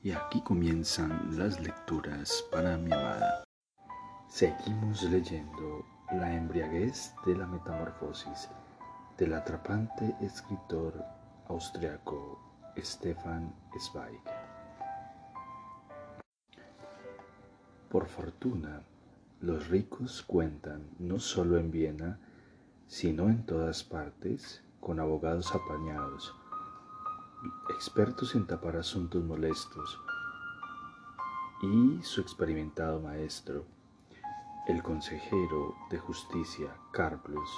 Y aquí comienzan las lecturas para mi amada. Seguimos leyendo La embriaguez de la metamorfosis del atrapante escritor austriaco Stefan Zweig. Por fortuna, los ricos cuentan no solo en Viena, sino en todas partes, con abogados apañados, expertos en tapar asuntos molestos, y su experimentado maestro, el consejero de justicia Carplus,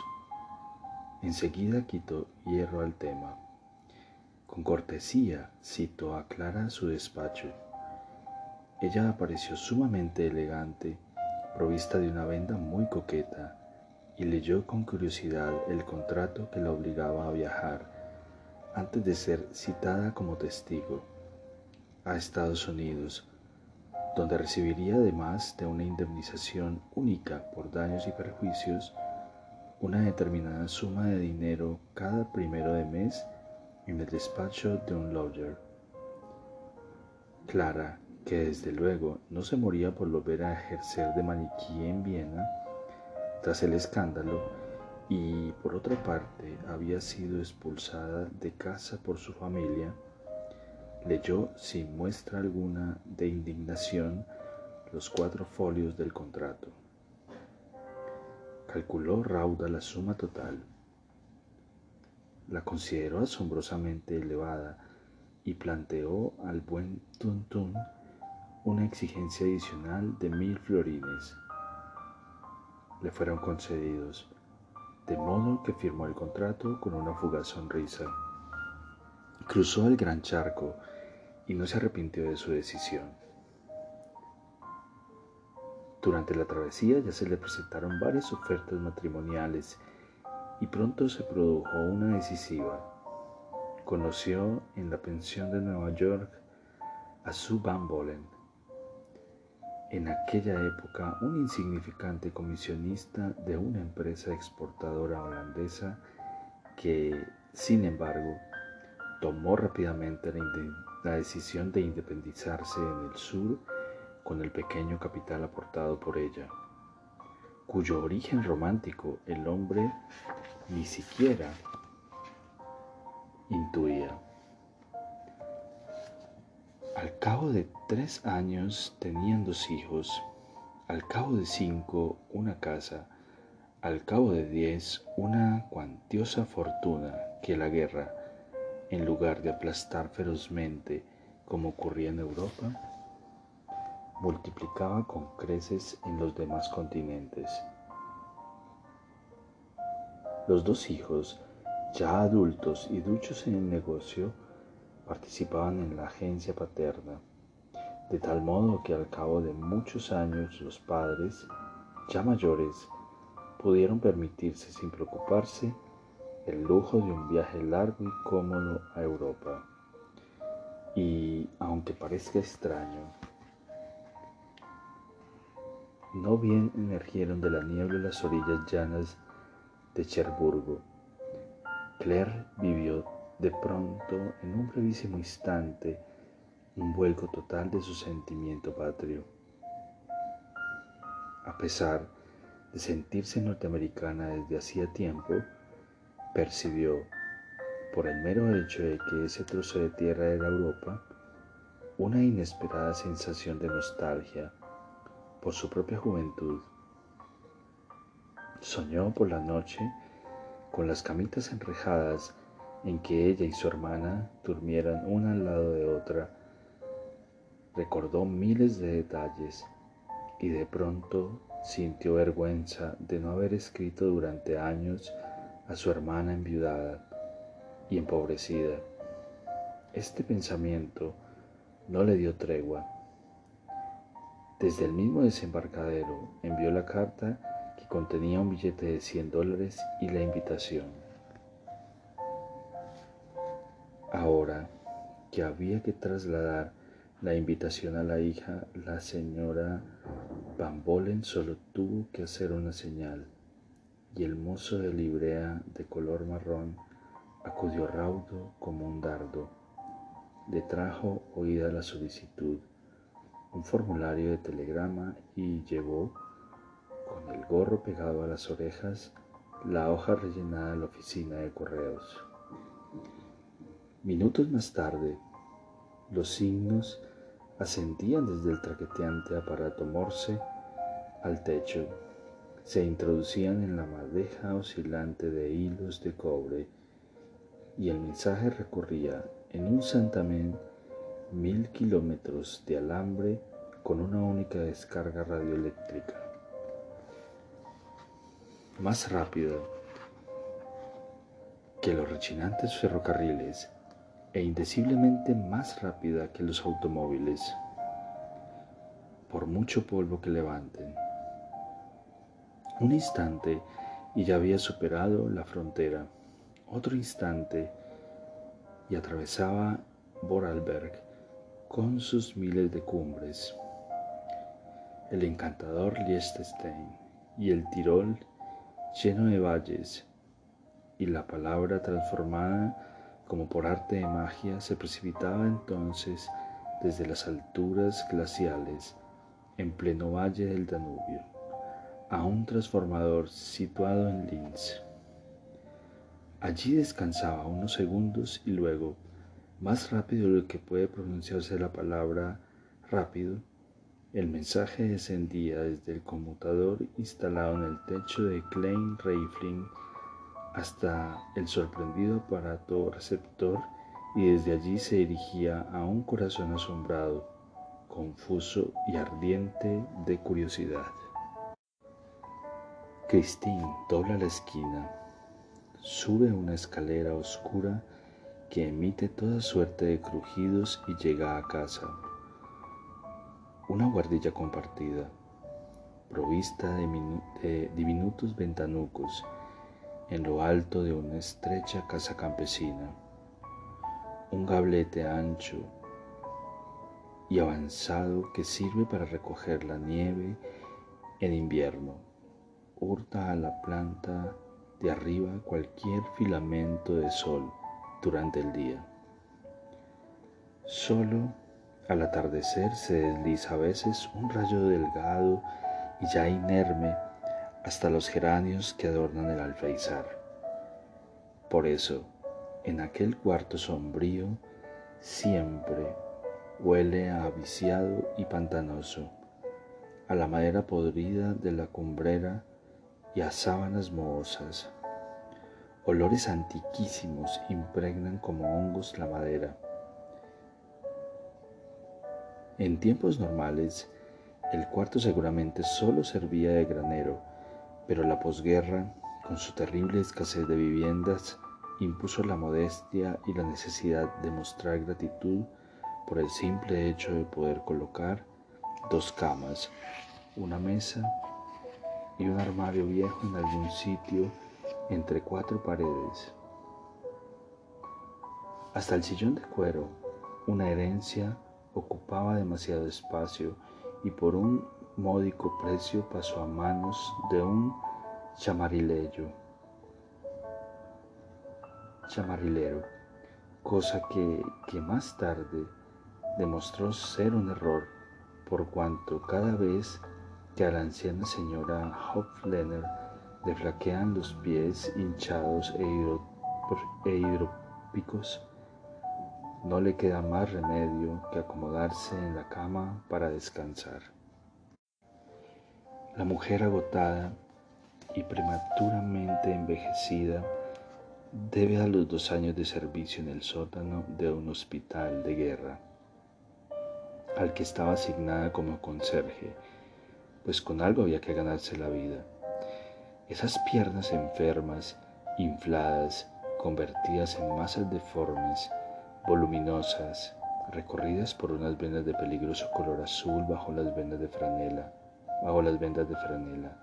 enseguida quitó hierro al tema. Con cortesía citó a Clara a su despacho. Ella apareció sumamente elegante, provista de una venda muy coqueta, y leyó con curiosidad el contrato que la obligaba a viajar antes de ser citada como testigo a Estados Unidos, donde recibiría además de una indemnización única por daños y perjuicios, una determinada suma de dinero cada primero de mes en el despacho de un lawyer. Clara, que desde luego no se moría por volver a ejercer de maniquí en Viena, tras el escándalo, y por otra parte había sido expulsada de casa por su familia, leyó sin muestra alguna de indignación los cuatro folios del contrato. Calculó rauda la suma total. La consideró asombrosamente elevada y planteó al buen Tuntún una exigencia adicional de mil florines. Le fueron concedidos de modo que firmó el contrato con una fugaz sonrisa. Cruzó el gran charco y no se arrepintió de su decisión. Durante la travesía ya se le presentaron varias ofertas matrimoniales y pronto se produjo una decisiva. Conoció en la pensión de Nueva York a Sue Van Bolen, en aquella época un insignificante comisionista de una empresa exportadora holandesa que, sin embargo, tomó rápidamente la, decisión de independizarse en el sur con el pequeño capital aportado por ella, cuyo origen romántico el hombre ni siquiera intuía. Al cabo de tres años tenían dos hijos, al cabo de cinco una casa, al cabo de diez una cuantiosa fortuna que la guerra, en lugar de aplastar ferozmente como ocurría en Europa, multiplicaba con creces en los demás continentes. Los dos hijos, ya adultos y duchos en el negocio, participaban en la agencia paterna, de tal modo que al cabo de muchos años los padres, ya mayores, pudieron permitirse sin preocuparse el lujo de un viaje largo y cómodo a Europa. Y aunque parezca extraño, no bien emergieron de la niebla las orillas llanas de Cherburgo. Claire vivió de pronto, en un brevísimo instante, un vuelco total de su sentimiento patrio. A pesar de sentirse norteamericana desde hacía tiempo, percibió, por el mero hecho de que ese trozo de tierra era Europa, una inesperada sensación de nostalgia por su propia juventud. Soñó por la noche con las camitas enrejadas en que ella y su hermana durmieran una al lado de otra. Recordó miles de detalles y de pronto sintió vergüenza de no haber escrito durante años a su hermana enviudada y empobrecida. Este pensamiento no le dio tregua. Desde el mismo desembarcadero envió la carta que contenía un billete de 100 dólares y la invitación. Ahora que había que trasladar la invitación a la hija, la señora Van Bolen solo tuvo que hacer una señal y el mozo de librea de color marrón acudió raudo como un dardo. le trajo oída la solicitud, un formulario de telegrama y llevó, con el gorro pegado a las orejas, la hoja rellenada a la oficina de correos. Minutos más tarde, los signos ascendían desde el traqueteante aparato Morse al techo, se introducían en la madeja oscilante de hilos de cobre y el mensaje recorría en un santamén mil kilómetros de alambre con una única descarga radioeléctrica. Más rápido que los rechinantes ferrocarriles e indeciblemente más rápida que los automóviles, por mucho polvo que levanten. Un instante y ya había superado la frontera. Otro instante y atravesaba Vorarlberg con sus miles de cumbres. El encantador Liechtenstein y el Tirol lleno de valles y la palabra transformada como por arte de magia, se precipitaba entonces desde las alturas glaciales, en pleno valle del Danubio, a un transformador situado en Linz. Allí descansaba unos segundos y luego, más rápido de lo que puede pronunciarse la palabra rápido, el mensaje descendía desde el conmutador instalado en el techo de Klein Reifling hasta el sorprendido aparato receptor y desde allí se dirigía a un corazón asombrado, confuso y ardiente de curiosidad. Christine dobla la esquina, sube una escalera oscura que emite toda suerte de crujidos y llega a casa. Una guardilla compartida, provista de, diminutos ventanucos, en lo alto de una estrecha casa campesina, un gablete ancho y avanzado que sirve para recoger la nieve en invierno, hurta a la planta de arriba cualquier filamento de sol durante el día. Solo al atardecer se desliza a veces un rayo delgado y ya inerme hasta los geranios que adornan el alféizar. Por eso, en aquel cuarto sombrío, siempre huele a viciado y pantanoso, a la madera podrida de la cumbrera y a sábanas mohosas. Olores antiquísimos impregnan como hongos la madera. En tiempos normales, el cuarto seguramente solo servía de granero pero la posguerra, con su terrible escasez de viviendas, impuso la modestia y la necesidad de mostrar gratitud por el simple hecho de poder colocar dos camas, una mesa y un armario viejo en algún sitio entre cuatro paredes. Hasta el sillón de cuero, una herencia, ocupaba demasiado espacio y por un módico precio pasó a manos de un chamarilero, chamarilero cosa que, que más tarde demostró ser un error, por cuanto cada vez que a la anciana señora Hopflener le flaquean los pies hinchados e, e hidrópicos, no le queda más remedio que acomodarse en la cama para descansar. La mujer agotada y prematuramente envejecida debe a los dos años de servicio en el sótano de un hospital de guerra, al que estaba asignada como conserje, pues con algo había que ganarse la vida. Esas piernas enfermas, infladas, convertidas en masas deformes, voluminosas, recorridas por unas venas de peligroso color azul bajo las venas de franela, bajo las vendas de franela.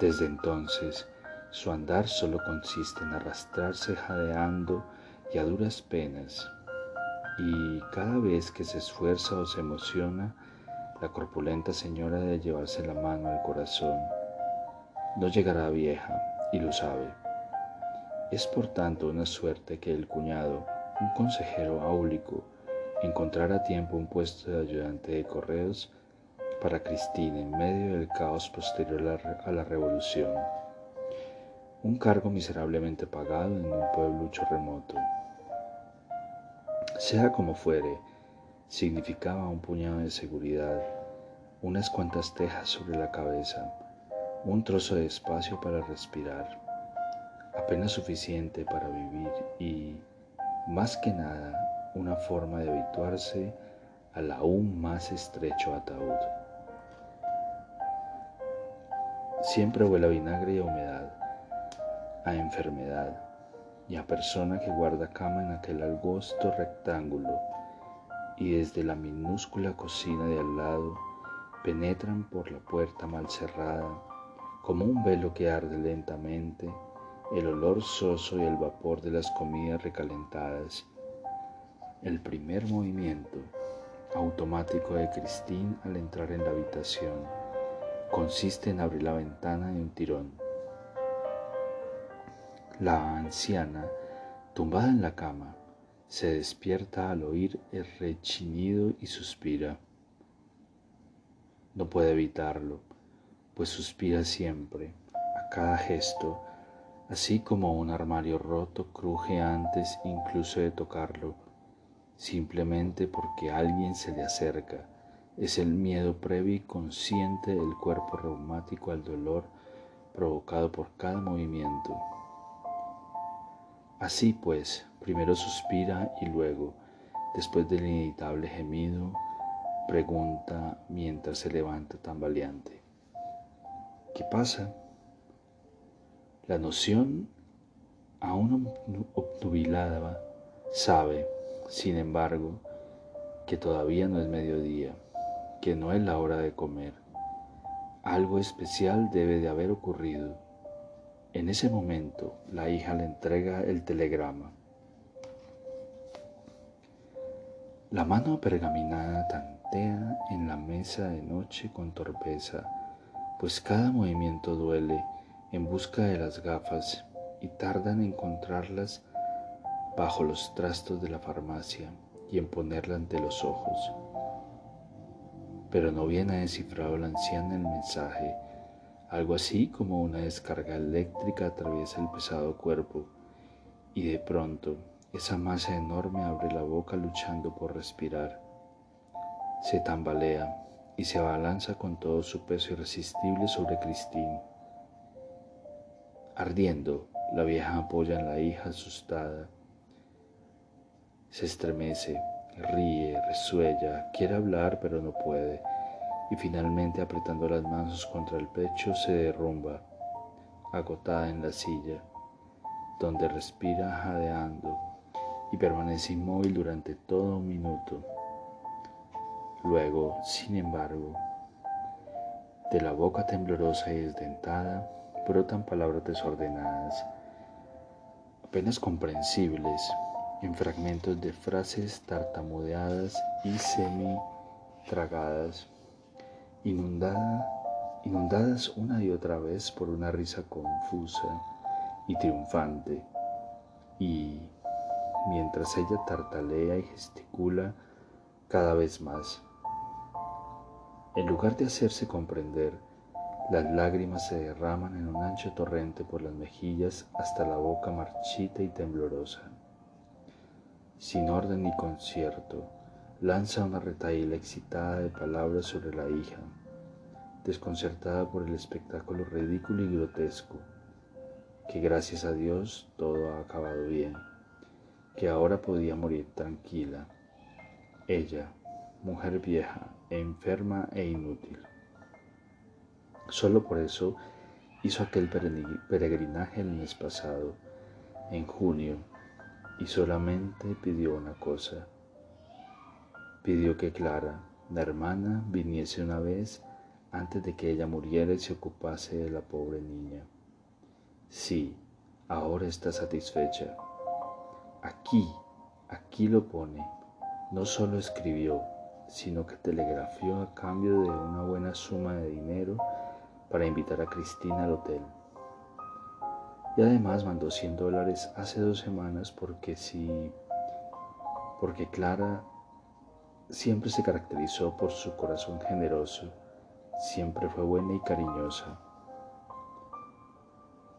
Desde entonces, su andar solo consiste en arrastrarse jadeando y a duras penas, y cada vez que se esfuerza o se emociona, la corpulenta señora de llevarse la mano al corazón. No llegará vieja, y lo sabe. Es por tanto una suerte que el cuñado, un consejero áulico encontrar a tiempo un puesto de ayudante de correos para Cristina en medio del caos posterior a la revolución. Un cargo miserablemente pagado en un pueblucho remoto. Sea como fuere, significaba un puñado de seguridad, unas cuantas tejas sobre la cabeza, un trozo de espacio para respirar, apenas suficiente para vivir y, más que nada, una forma de habituarse al aún más estrecho ataúd. Siempre huele a vinagre y a humedad, a enfermedad y a persona que guarda cama en aquel angosto rectángulo y desde la minúscula cocina de al lado penetran por la puerta mal cerrada como un velo que arde lentamente el olor soso y el vapor de las comidas recalentadas. El primer movimiento automático de Christine al entrar en la habitación consiste en abrir la ventana de un tirón. La anciana, tumbada en la cama, se despierta al oír el rechinido y suspira. No puede evitarlo, pues suspira siempre, a cada gesto, así como un armario roto cruje antes incluso de tocarlo simplemente porque alguien se le acerca. Es el miedo previo y consciente del cuerpo reumático al dolor provocado por cada movimiento. Así pues, primero suspira y luego, después del inevitable gemido, pregunta mientras se levanta tambaleante. ¿Qué pasa? La noción, aún obnubilada, sabe sin embargo, que todavía no es mediodía, que no es la hora de comer. Algo especial debe de haber ocurrido. En ese momento, la hija le entrega el telegrama. La mano pergaminada tantea en la mesa de noche con torpeza, pues cada movimiento duele en busca de las gafas y tardan en encontrarlas bajo los trastos de la farmacia y en ponerla ante los ojos. Pero no bien ha descifrado la anciana el mensaje, algo así como una descarga eléctrica atraviesa el pesado cuerpo y de pronto esa masa enorme abre la boca luchando por respirar. Se tambalea y se abalanza con todo su peso irresistible sobre Christine. Ardiendo, la vieja apoya en la hija asustada se estremece, ríe, resuella, quiere hablar pero no puede, y finalmente apretando las manos contra el pecho se derrumba, agotada en la silla, donde respira jadeando y permanece inmóvil durante todo un minuto. Luego, sin embargo, de la boca temblorosa y desdentada brotan palabras desordenadas, apenas comprensibles, en fragmentos de frases tartamudeadas y semi-tragadas, inundadas una y otra vez por una risa confusa y triunfante. Y mientras ella tartalea y gesticula cada vez más, en lugar de hacerse comprender, las lágrimas se derraman en un ancho torrente por las mejillas hasta la boca marchita y temblorosa sin orden ni concierto, lanza una retaíla excitada de palabras sobre la hija, desconcertada por el espectáculo ridículo y grotesco, que gracias a Dios todo ha acabado bien, que ahora podía morir tranquila, ella, mujer vieja, enferma e inútil. Solo por eso hizo aquel peregrinaje el mes pasado, en junio, y solamente pidió una cosa. Pidió que Clara, la hermana, viniese una vez antes de que ella muriera y se ocupase de la pobre niña. Sí, ahora está satisfecha. Aquí, aquí lo pone. No solo escribió, sino que telegrafió a cambio de una buena suma de dinero para invitar a Cristina al hotel y además mandó 100 dólares hace dos semanas porque si porque Clara siempre se caracterizó por su corazón generoso, siempre fue buena y cariñosa.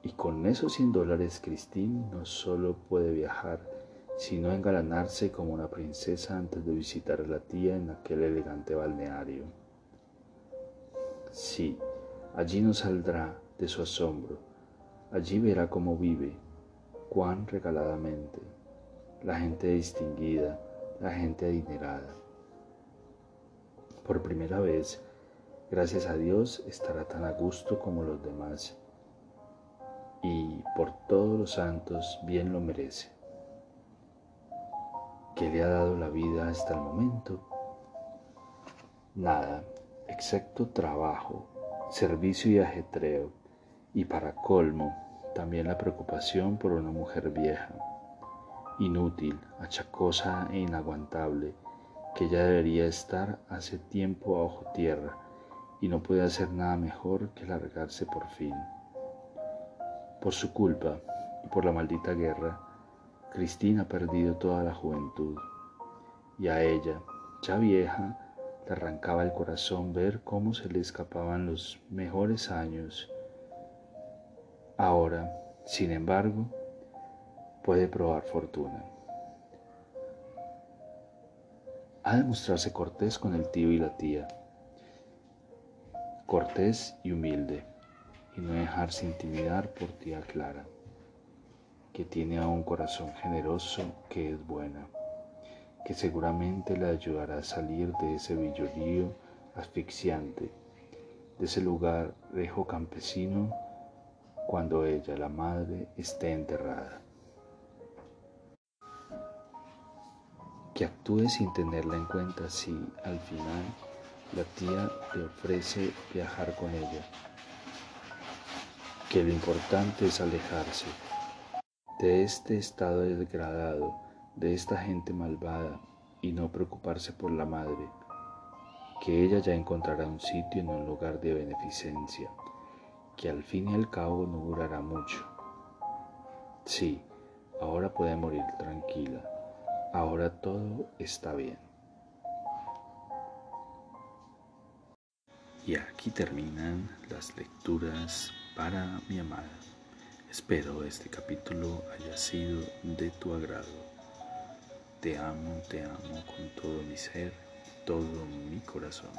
Y con esos 100 dólares, Christine no solo puede viajar, sino engalanarse como una princesa antes de visitar a la tía en aquel elegante balneario. Sí, allí no saldrá de su asombro, allí verá cómo vive, cuán regaladamente, la gente distinguida, la gente adinerada. Por primera vez, gracias a Dios, estará tan a gusto como los demás y por todos los santos bien lo merece. ¿Qué le ha dado la vida hasta el momento? Nada, excepto trabajo, servicio y ajetreo, y para colmo, también la preocupación por una mujer vieja, inútil, achacosa e inaguantable, que ya debería estar hace tiempo a ojo tierra y no puede hacer nada mejor que largarse por fin. Por su culpa y por la maldita guerra, Cristina ha perdido toda la juventud y a ella, ya vieja, le arrancaba el corazón ver cómo se le escapaban los mejores años. Ahora, sin embargo, puede probar fortuna. Ha de mostrarse cortés con el tío y la tía, cortés y humilde, y no dejarse intimidar por tía Clara que tiene a un corazón generoso que es buena, que seguramente le ayudará a salir de ese villolío asfixiante, de ese lugar rejo campesino cuando ella, la madre, esté enterrada. Que actúe sin tenerla en cuenta si al final la tía le ofrece viajar con ella. Que lo importante es alejarse de este estado degradado, de esta gente malvada, y no preocuparse por la madre, que ella ya encontrará un sitio en un lugar de beneficencia, que al fin y al cabo no durará mucho. Sí, ahora puede morir tranquila, ahora todo está bien. Y aquí terminan las lecturas para mi amada. Espero este capítulo haya sido de tu agrado. Te amo, te amo con todo mi ser, todo mi corazón.